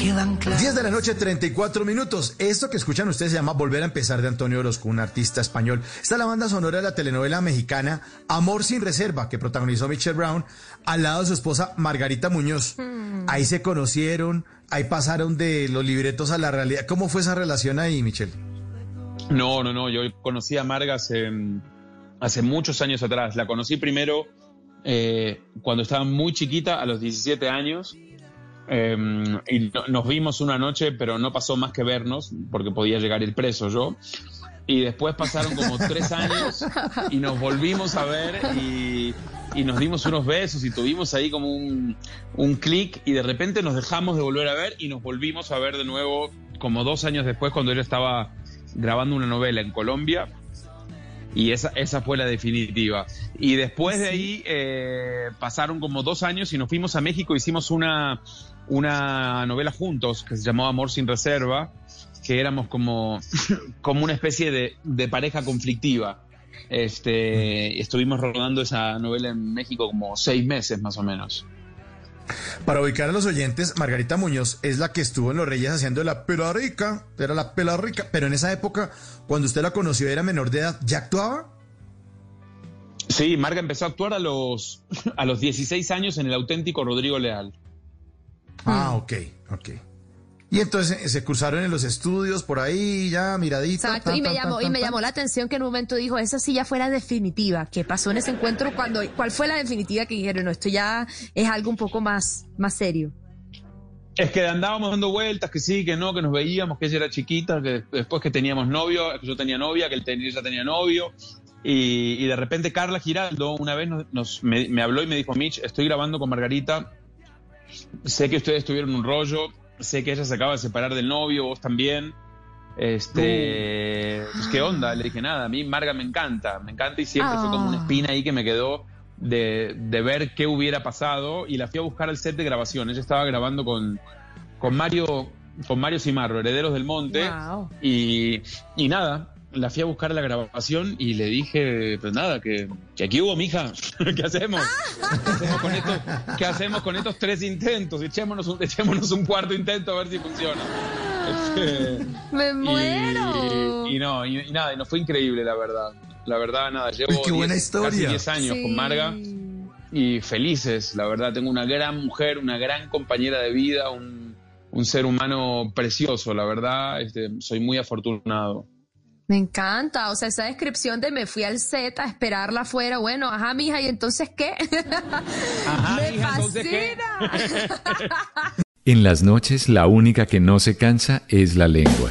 quedan claras. 10 de la noche, 34 minutos. Esto que escuchan ustedes se llama Volver a empezar de Antonio Orozco, un artista español. Está la banda sonora de la telenovela mexicana Amor sin reserva, que protagonizó Michelle Brown, al lado de su esposa Margarita Muñoz. Ahí se conocieron, ahí pasaron de los libretos a la realidad. ¿Cómo fue esa relación ahí, Michelle? No, no, no. Yo conocí a Marga hace, hace muchos años atrás. La conocí primero eh, cuando estaba muy chiquita, a los 17 años. Eh, y no- nos vimos una noche, pero no pasó más que vernos, porque podía llegar el preso yo. Y después pasaron como tres años y nos volvimos a ver y, y nos dimos unos besos y tuvimos ahí como un, un clic y de repente nos dejamos de volver a ver y nos volvimos a ver de nuevo como dos años después cuando él estaba grabando una novela en Colombia y esa, esa fue la definitiva. Y después de ahí eh, pasaron como dos años y nos fuimos a México, hicimos una, una novela juntos que se llamó Amor sin Reserva, que éramos como, como una especie de, de pareja conflictiva. Este, estuvimos rodando esa novela en México como seis meses más o menos. Para ubicar a los oyentes, Margarita Muñoz es la que estuvo en Los Reyes haciendo la pela rica, era la pela rica, pero en esa época, cuando usted la conoció, era menor de edad, ¿ya actuaba? Sí, Marga empezó a actuar a los, a los 16 años en el auténtico Rodrigo Leal. Ah, ok, ok. Y entonces eh, se cruzaron en los estudios, por ahí, ya, miradita. Exacto, tan, y me tan, llamó, tan, y me llamó la atención que en un momento dijo, esa sí ya fuera definitiva. ¿Qué pasó en ese encuentro? cuando ¿Cuál fue la definitiva que dijeron? No, esto ya es algo un poco más, más serio. Es que andábamos dando vueltas, que sí, que no, que nos veíamos, que ella era chiquita, que después que teníamos novio, que yo tenía novia, que él tenía, ella tenía novio. Y, y de repente Carla Giraldo una vez nos, nos- me, me habló y me dijo, Mitch, estoy grabando con Margarita, sé que ustedes tuvieron un rollo, sé que ella se acaba de separar del novio, vos también. Este, pues, ¿qué onda? Le dije, nada, a mí Marga me encanta, me encanta y siempre fue como una Ah. espina ahí que me quedó de, de ver qué hubiera pasado y la fui a buscar al set de grabación. Ella estaba grabando con, con Mario con Mario Cimarro, Herederos del Monte, Wow. y, y nada, la fui a buscar a la grabación y le dije, pues nada, que, que aquí hubo, mija, ¿qué hacemos? ¿Qué hacemos, con estos, qué hacemos con estos tres intentos? Echémonos un, echémonos un cuarto intento a ver si funciona. Este, ¡Me y- muero! Y, no, y, y nada, y nos fue increíble, la verdad. La verdad, nada, llevo Uy, qué buena 10 historia. casi 10 años Sí. con Marga y felices, la verdad. Tengo una gran mujer, una gran compañera de vida, un, un ser humano precioso, la verdad. Este, soy muy afortunado. Me encanta, o sea, esa descripción de me fui al set a esperarla afuera, bueno, ajá, mija, ¿y entonces qué? Ajá, me hija, entonces, ¿qué? fascina. En las noches la única que no se cansa es la lengua.